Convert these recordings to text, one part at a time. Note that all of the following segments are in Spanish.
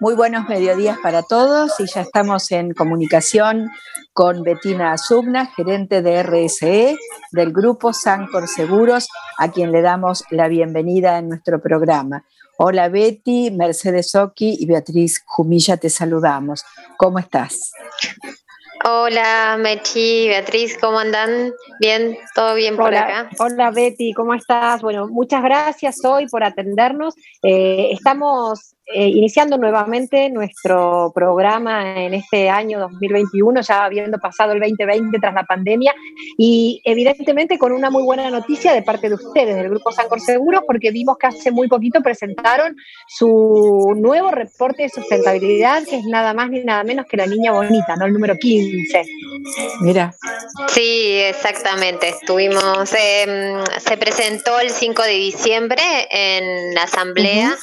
Muy buenos mediodías para todos y ya estamos en comunicación con Betina Azubna, gerente de RSE del grupo Sancor Seguros, a quien le damos la bienvenida en nuestro programa. Hola Betty, Mercedes Oki y Beatriz Jumilla, te saludamos. ¿Cómo estás? Hola Mechi, Beatriz, ¿cómo andan? ¿Bien? ¿Todo bien por acá? Hola Betty, ¿cómo estás? Bueno, muchas gracias hoy por atendernos. Eh, estamos eh, iniciando nuevamente nuestro programa en este año 2021, ya habiendo pasado el 2020 tras la pandemia, y evidentemente con una muy buena noticia de parte de ustedes, del Grupo Sancor Seguros, porque vimos que hace muy poquito presentaron su nuevo reporte de sustentabilidad, que es nada más ni nada menos que la niña bonita, ¿no? El número 15. Mira. Sí, exactamente. Estuvimos, em, se presentó el 5 de diciembre en la asamblea.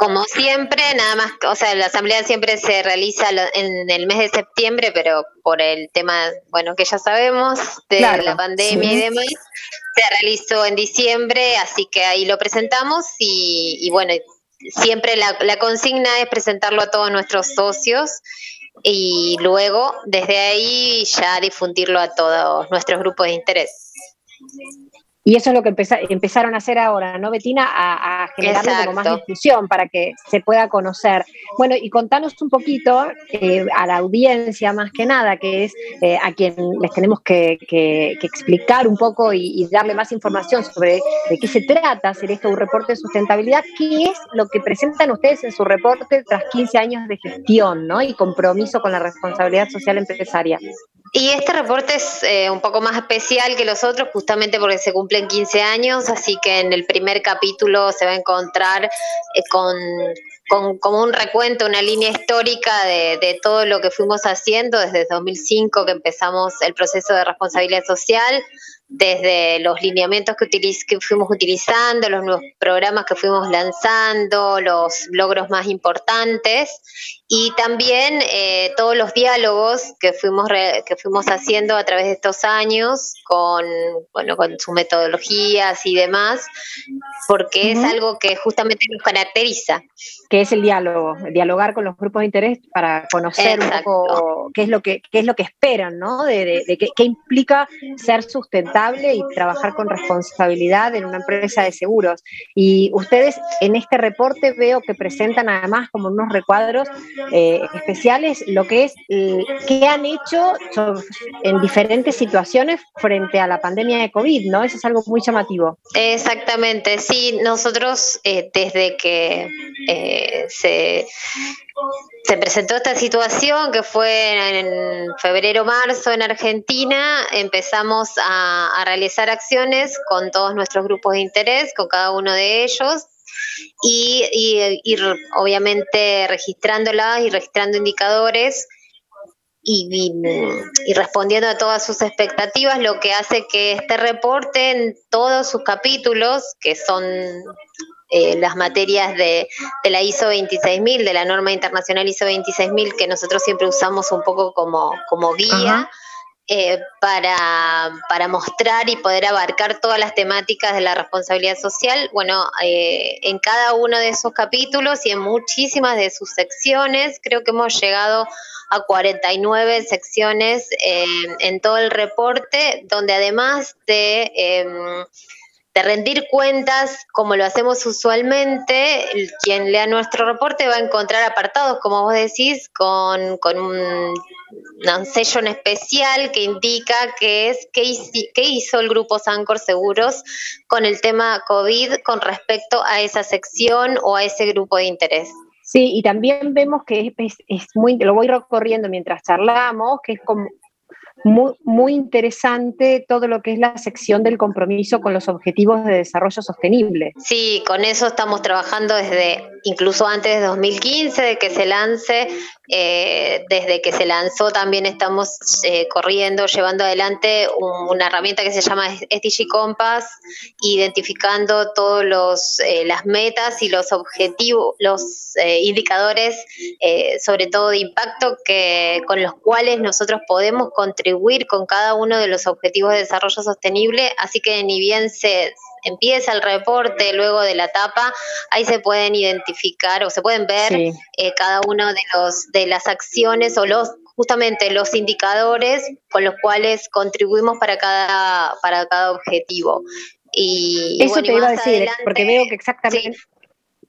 Como siempre, nada más, o sea, la asamblea siempre se realiza en el mes de septiembre, pero por el tema, bueno, que ya sabemos, de la pandemia y demás, se realizó en diciembre, así que ahí lo presentamos y, bueno, siempre la, la consigna es presentarlo a todos nuestros socios y luego desde ahí ya difundirlo a todos nuestros grupos de interés. Y eso es lo que empezaron a hacer ahora, ¿no, Betina? A, a generarle como más difusión para que se pueda conocer. Bueno, y contanos un poquito eh, a la audiencia, más que nada, que es eh, a quien les tenemos que, explicar un poco y, darle más información sobre de qué se trata hacer esto, un reporte de sustentabilidad, qué es lo que presentan ustedes en su reporte tras 15 años de gestión, ¿no? Y compromiso con la responsabilidad social empresaria. Y este reporte es eh, un poco más especial que los otros, justamente porque se cumplen 15 años, así que en el primer capítulo se va a encontrar eh, con, como un recuento, una línea histórica de, de, todo lo que fuimos haciendo desde 2005 que empezamos el proceso de responsabilidad social desde los lineamientos que, que fuimos utilizando, los nuevos programas que fuimos lanzando, los logros más importantes y también eh, todos los diálogos que fuimos, que fuimos haciendo a través de estos años con, bueno, con sus metodologías y demás, porque es algo que justamente nos caracteriza. Que es el diálogo, dialogar con los grupos de interés para conocer un poco qué es lo que, qué es lo que esperan, ¿no? De, de, qué, implica ser sustentable y trabajar con responsabilidad en una empresa de seguros. Y ustedes en este reporte veo que presentan además como unos recuadros eh, especiales lo que es eh, qué han hecho en diferentes situaciones frente a la pandemia de COVID, ¿no? Eso es algo muy llamativo. Exactamente, sí, nosotros eh, desde que se se presentó esta situación que fue en febrero-marzo en Argentina. Empezamos a, realizar acciones con todos nuestros grupos de interés, con cada uno de ellos, y, ir obviamente registrándolas y registrando indicadores y, respondiendo a todas sus expectativas, lo que hace que este reporte en todos sus capítulos, que son eh, las materias de, la ISO 26000, de la norma internacional ISO 26000, que nosotros siempre usamos un poco como, como guía, eh, para, para, mostrar y poder abarcar todas las temáticas de la responsabilidad social. Bueno, eh, en cada uno de esos capítulos y en muchísimas de sus secciones, creo que hemos llegado a 49 secciones eh, en todo el reporte, donde además de em, de rendir cuentas como lo hacemos usualmente, quien lea nuestro reporte va a encontrar apartados, como vos decís, con, con un, sello en especial que indica qué es qué hizo, el grupo Sancor Seguros con el tema COVID con respecto a esa sección o a ese grupo de interés. Sí, y también vemos que es, muy, lo voy recorriendo mientras charlamos, que es como muy, muy interesante todo lo que es la sección del compromiso con los objetivos de desarrollo sostenible. Sí, con eso estamos trabajando desde incluso antes de 2015, de que se lance eh, desde que se lanzó también estamos eh, corriendo, llevando adelante una herramienta que se llama SDG Compass, identificando todos los eh, las metas y los objetivos, los indicadores, sobre todo de impacto, que con los cuales nosotros podemos contribuir con cada uno de los objetivos de desarrollo sostenible. Así que ni bien se empieza el reporte luego de la etapa, ahí se pueden identificar o se pueden ver cada uno de los de las acciones o los justamente los indicadores con los cuales contribuimos para cada para cada objetivo. Y eso te iba a decir, porque veo que exactamente,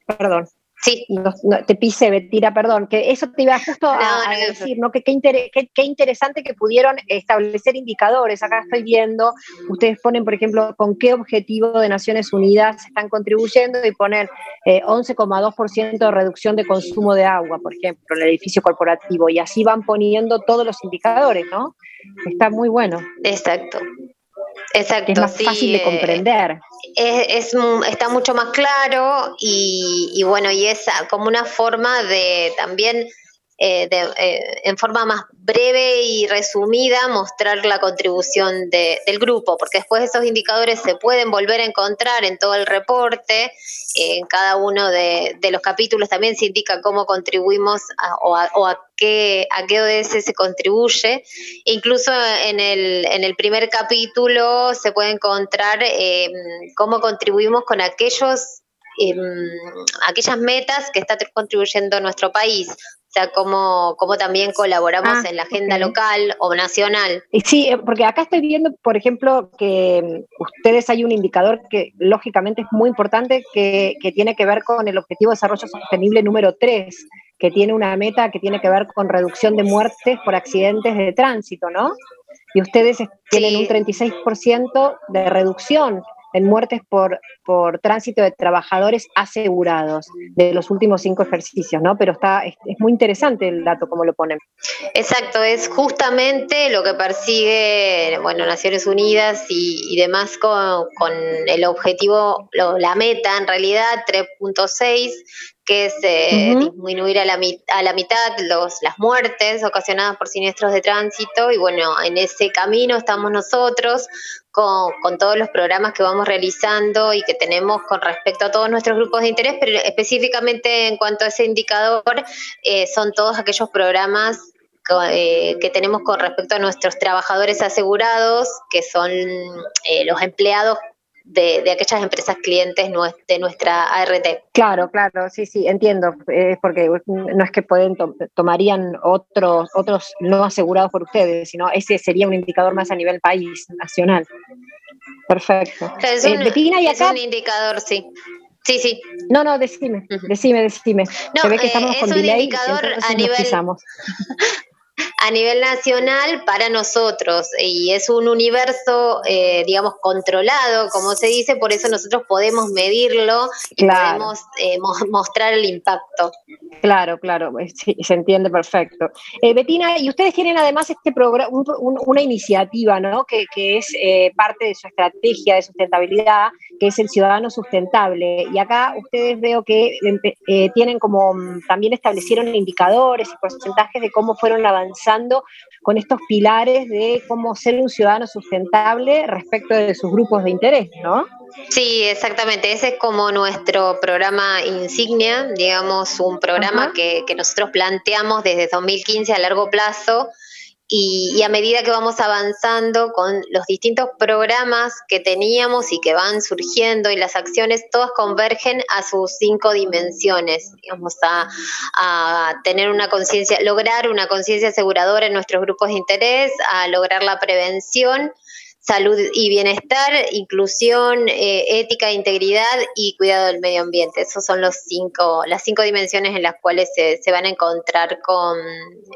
perdón, Sí. No, te pise, Betira, perdón, que eso te iba justo a, decir, ¿no? Que qué, interesante que pudieron establecer indicadores. Acá estoy viendo, ustedes ponen, por ejemplo, con qué objetivo de Naciones Unidas están contribuyendo y ponen 11,2% eh, de reducción de consumo de agua, por ejemplo, en el edificio corporativo, y así van poniendo todos los indicadores, ¿no? Está muy bueno. Exacto. Exacto. es más fácil de eh, comprender. Es, está mucho más claro y, y, bueno, y es como una forma de también eh, eh, en forma más breve y resumida mostrar la contribución del grupo, porque después esos indicadores se pueden volver a encontrar en todo el reporte, en cada uno de, los capítulos también se indica cómo contribuimos o, a, qué, a qué ODS se contribuye. Incluso en el, en el primer capítulo se puede encontrar em, cómo contribuimos con aquellos em, aquellas metas que está contribuyendo nuestro país. O sea, cómo, cómo también colaboramos ah, en la agenda local o nacional. Sí, eh, porque acá estoy viendo, por ejemplo, que mm, ustedes hay un indicador que lógicamente es muy importante que, que tiene que ver con el Objetivo de Desarrollo Sostenible número 3, que tiene una meta que tiene que ver con reducción de muertes por accidentes de tránsito, ¿no? Y ustedes tienen un 36% de reducción en muertes por, por tránsito de trabajadores asegurados de los últimos cinco ejercicios, ¿no? Pero está, es, muy interesante el dato como lo ponen. Exacto, es justamente lo que persigue, bueno, Naciones Unidas y, demás con, con, el objetivo, la meta en realidad 3.6, que es eh, disminuir a la, a la mitad los, las muertes ocasionadas por siniestros de tránsito y bueno, en ese camino estamos nosotros con, con, todos los programas que vamos realizando y que tenemos con respecto a todos nuestros grupos de interés, pero específicamente en cuanto a ese indicador, eh, son todos aquellos programas eh, que tenemos con respecto a nuestros trabajadores asegurados, que son los empleados de, aquellas empresas clientes de nuestra ART. Claro, claro, sí, sí, entiendo, es porque no es que pueden tomarían otros otros no asegurados por ustedes, sino ese sería un indicador más a nivel país, nacional. Perfecto. es, un, eh, indicador, sí. Sí, sí. No, no, decime, decime, decime. No, Se ve que estamos eh, con delay, indicador a nivel, a nivel nacional para nosotros y es un universo, eh, digamos, controlado, como se dice, por eso nosotros podemos medirlo y podemos eh, mostrar el impacto. Claro, claro, eh, se entiende perfecto. Betina, y ustedes tienen además este programa, una iniciativa, ¿no? Que, que es parte de su estrategia de sustentabilidad, que es el ciudadano sustentable. Y acá ustedes veo que tienen como, mm, también establecieron indicadores y porcentajes de cómo fueron avanzando avanzando con estos pilares de cómo ser un ciudadano sustentable respecto de sus grupos de interés, ¿no? Sí, exactamente. Ese es como nuestro programa insignia, digamos, un programa que, que, nosotros planteamos desde 2015 a largo plazo y, a medida que vamos avanzando con los distintos programas que teníamos y que van surgiendo y las acciones, todas convergen a sus cinco dimensiones, digamos, a, a tener una conciencia, lograr una conciencia aseguradora en nuestros grupos de interés, a lograr la prevención salud y bienestar, inclusión, eh, ética, integridad y cuidado del medio ambiente. Esos son los cinco, las cinco dimensiones en las cuales se, se van a encontrar con,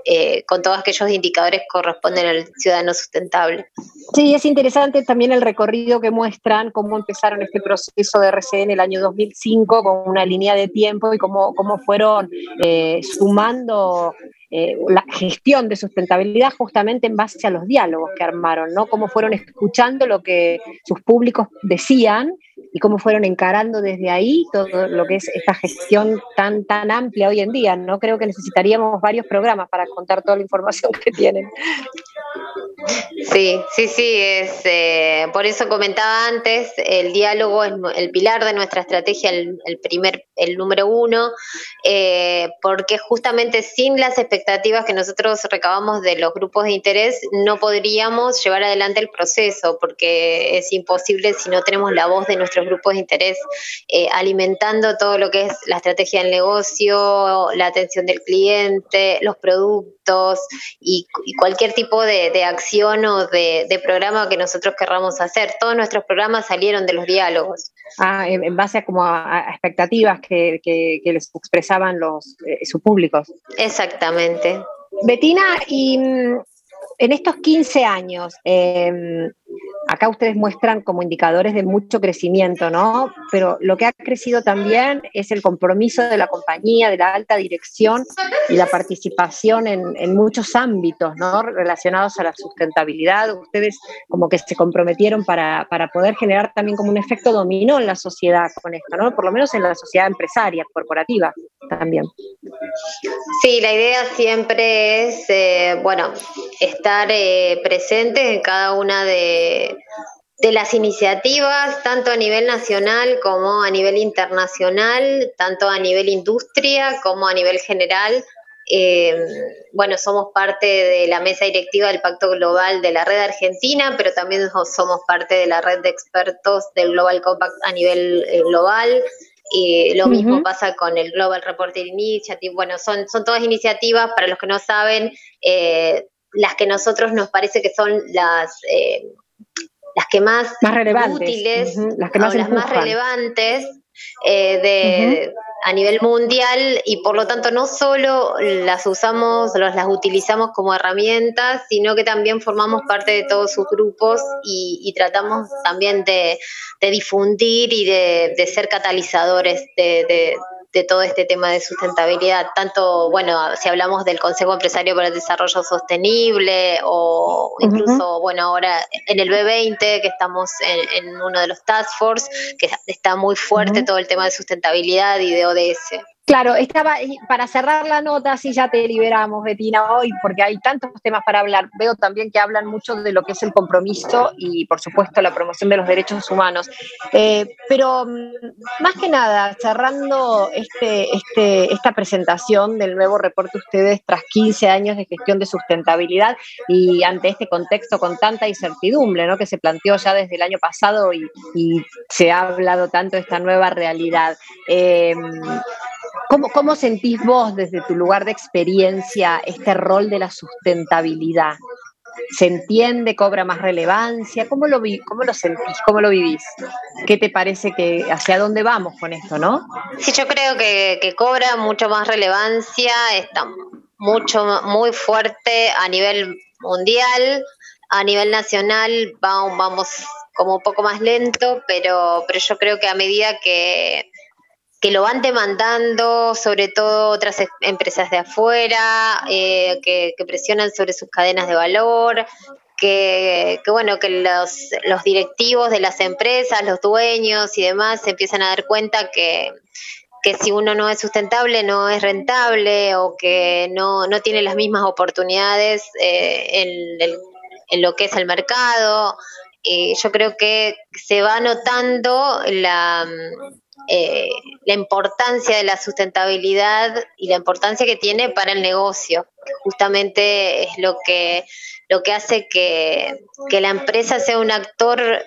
eh, con todos aquellos indicadores que corresponden al ciudadano sustentable. Sí, es interesante también el recorrido que muestran, cómo empezaron este proceso de RCE en el año 2005 con una línea de tiempo y cómo, cómo fueron eh, sumando eh, la gestión de sustentabilidad justamente en base a los diálogos que armaron, ¿no? Cómo fueron escuchando lo que sus públicos decían y cómo fueron encarando desde ahí todo lo que es esta gestión tan, tan amplia hoy en día. No creo que necesitaríamos varios programas para contar toda la información que tienen. Sí, sí, sí, es eh, por eso comentaba antes, el diálogo es el pilar de nuestra estrategia, el, primer, el número uno, eh, porque justamente sin las expectativas que nosotros recabamos de los grupos de interés, no podríamos llevar adelante el proceso, porque es imposible si no tenemos la voz de nuestros grupos de interés eh, alimentando todo lo que es la estrategia del negocio, la atención del cliente, los productos y, cualquier tipo de, de acción o de, programa que nosotros querramos hacer. Todos nuestros programas salieron de los diálogos. Ah, en base a, como a, expectativas que, les expresaban los, eh, sus públicos. Exactamente. Betina, y mm, en estos 15 años, em, acá ustedes muestran como indicadores de mucho crecimiento, ¿no? Pero lo que ha crecido también es el compromiso de la compañía, de la alta dirección y la participación en, muchos ámbitos, ¿no? Relacionados a la sustentabilidad. Ustedes como que se comprometieron para, para poder generar también como un efecto dominó en la sociedad con esto, ¿no? Por lo menos en la sociedad empresaria, corporativa también. Sí, la idea siempre es, eh, bueno, estar eh, presente en cada una de, las iniciativas, tanto a nivel nacional como a nivel internacional, tanto a nivel industria como a nivel general. Eh, bueno, somos parte de la mesa directiva del Pacto Global de la Red Argentina, pero también somos parte de la red de expertos del Global Compact a nivel global. Y lo mismo pasa con el Global Reporting Initiative. Bueno, son, son todas iniciativas, para los que no saben, eh, las que nosotros nos parece que son las, eh, las que más, relevantes. útiles, las, que más, las más relevantes eh, de, a nivel mundial y por lo tanto no solo las usamos, las utilizamos como herramientas, sino que también formamos parte de todos sus grupos y, tratamos también de, difundir y de, ser catalizadores de, de todo este tema de sustentabilidad, tanto, bueno, si hablamos del Consejo Empresario para el Desarrollo Sostenible o incluso, bueno, ahora en el B20, que estamos en, uno de los task force, que está muy fuerte todo el tema de sustentabilidad y de ODS. Claro, estaba para cerrar la nota, así ya te liberamos, Betina, hoy, porque hay tantos temas para hablar. Veo también que hablan mucho de lo que es el compromiso y, por supuesto, la promoción de los derechos humanos. Eh, pero mm, más que nada, cerrando este, este, esta presentación del nuevo reporte ustedes tras 15 años de gestión de sustentabilidad y ante este contexto con tanta incertidumbre, ¿no? Que se planteó ya desde el año pasado y, se ha hablado tanto de esta nueva realidad. Eh, ¿Cómo, sentís vos desde tu lugar de experiencia este rol de la sustentabilidad? ¿Se entiende, cobra más relevancia? ¿Cómo lo, cómo lo sentís, cómo lo vivís? ¿Qué te parece que hacia dónde vamos con esto, no? Sí, yo creo que, cobra mucho más relevancia, está mucho, muy fuerte a nivel mundial, a nivel nacional vamos, vamos como un poco más lento, pero, pero yo creo que a medida que que lo van demandando, sobre todo otras em, empresas de afuera, eh, que, presionan sobre sus cadenas de valor, que, bueno, que los, los, directivos de las empresas, los dueños y demás se empiezan a dar cuenta que, que si uno no es sustentable no es rentable o que no, no tiene las mismas oportunidades eh, en, en, lo que es el mercado. Y yo creo que se va notando la, eh, la importancia de la sustentabilidad y la importancia que tiene para el negocio. Justamente es lo que, lo que hace que, que la empresa sea un actor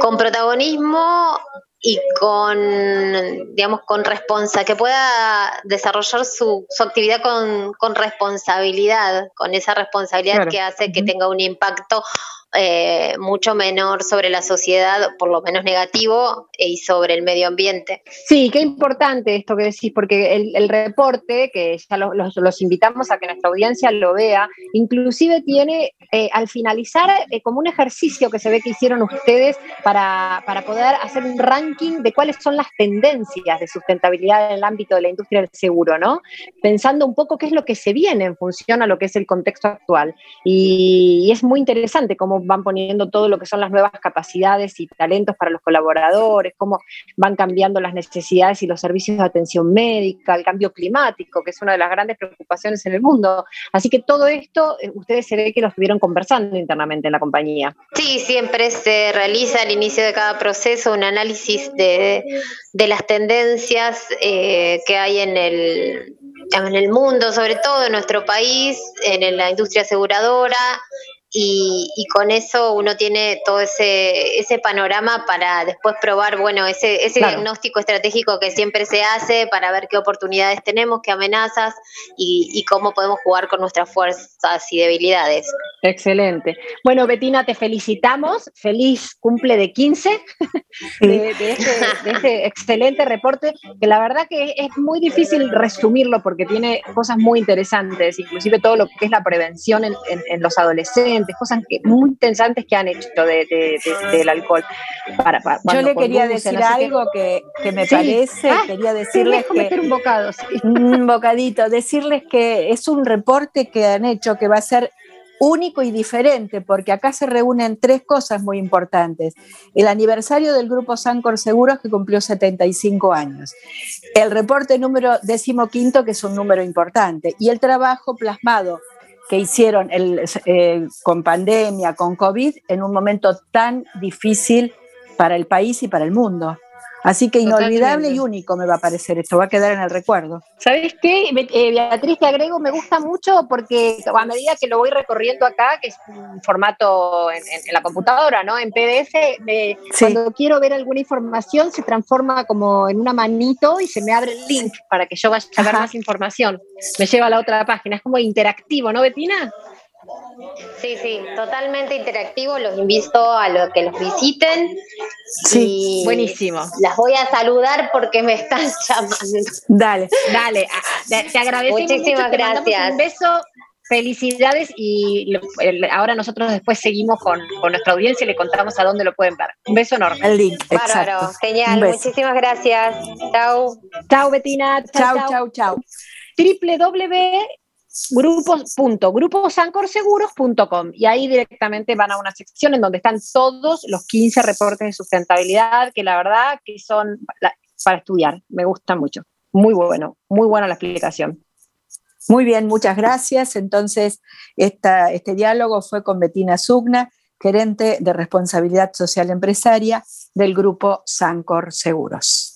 con protagonismo y con, digamos, con responsa, que pueda desarrollar su, su actividad con, con, responsabilidad, con esa responsabilidad que hace que tenga un impacto eh, mucho menor sobre la sociedad, por lo menos negativo, y sobre el medio ambiente. Sí, qué importante esto que decís, porque el, reporte, que ya los, invitamos a que nuestra audiencia lo vea, inclusive tiene eh, al finalizar eh, como un ejercicio que se ve que hicieron ustedes para, para poder hacer un ranking de cuáles son las tendencias de sustentabilidad en el ámbito de la industria del seguro, ¿no? Pensando un poco qué es lo que se viene en función a lo que es el contexto actual. Y, y es muy interesante cómo van poniendo todo lo que son las nuevas capacidades y talentos para los colaboradores, cómo van cambiando las necesidades y los servicios de atención médica, el cambio climático, que es una de las grandes preocupaciones en el mundo. Así que todo esto, eh, ustedes se ve que lo estuvieron conversando internamente en la compañía. Sí, siempre se realiza al inicio de cada proceso un análisis de, las tendencias eh, que hay en el, en el mundo, sobre todo en nuestro país, en la industria aseguradora, y, con eso uno tiene todo ese, ese panorama para después probar, bueno, ese, ese diagnóstico estratégico que siempre se hace para ver qué oportunidades tenemos, qué amenazas y, cómo podemos jugar con nuestras fuerzas y debilidades. Excelente. Bueno, Betina, te felicitamos. Feliz cumple de 15 de, este, de, este, excelente reporte, que la verdad que es muy difícil resumirlo porque tiene cosas muy interesantes, inclusive todo lo que es la prevención en, en los adolescentes cosas muy interesantes que han hecho del alcohol. Para, Yo le quería decir algo que, me parece, ah, quería decirles que... un bocado, Un bocadito, decirles que es un reporte que han hecho que va a ser único y diferente, porque acá se reúnen tres cosas muy importantes. El aniversario del Grupo Sancor Seguros, que cumplió 75 años. El reporte número decimoquinto, que es un número importante. Y el trabajo plasmado que hicieron el, eh, con pandemia, con COVID, en un momento tan difícil para el país y para el mundo. Así que inolvidable y único me va a parecer esto, va a quedar en el recuerdo. ¿Sabes qué, eh, Beatriz? Te agrego, me gusta mucho porque a medida que lo voy recorriendo acá, que es un formato en, la computadora, ¿no? En PDF, cuando quiero ver alguna información se transforma como en una manito y se me abre el link para que yo vaya a ver más información. Me lleva a la otra página, es como interactivo, ¿no, Betina? Sí, sí, totalmente interactivo. Los invito a los que los visiten. Sí, buenísimo. Las voy a saludar porque me están llamando. Dale, dale. Te agradecemos Muchísimas gracias. Un beso. Felicidades y ahora nosotros después seguimos con, nuestra audiencia y le contamos a dónde lo pueden ver. Un beso enorme. El link. Bárbaro, genial. Muchísimas gracias. Chau. Chau, Betina. Chau, chau, chau. www grupos.gruposancorseguros.com y ahí directamente van a una sección en donde están todos los 15 reportes de sustentabilidad que la verdad que son para estudiar, me gusta mucho. Muy bueno, muy buena la explicación. Muy bien, muchas gracias. Entonces, este diálogo fue con Betina Sugna, gerente de responsabilidad social empresaria del grupo Sancor Seguros.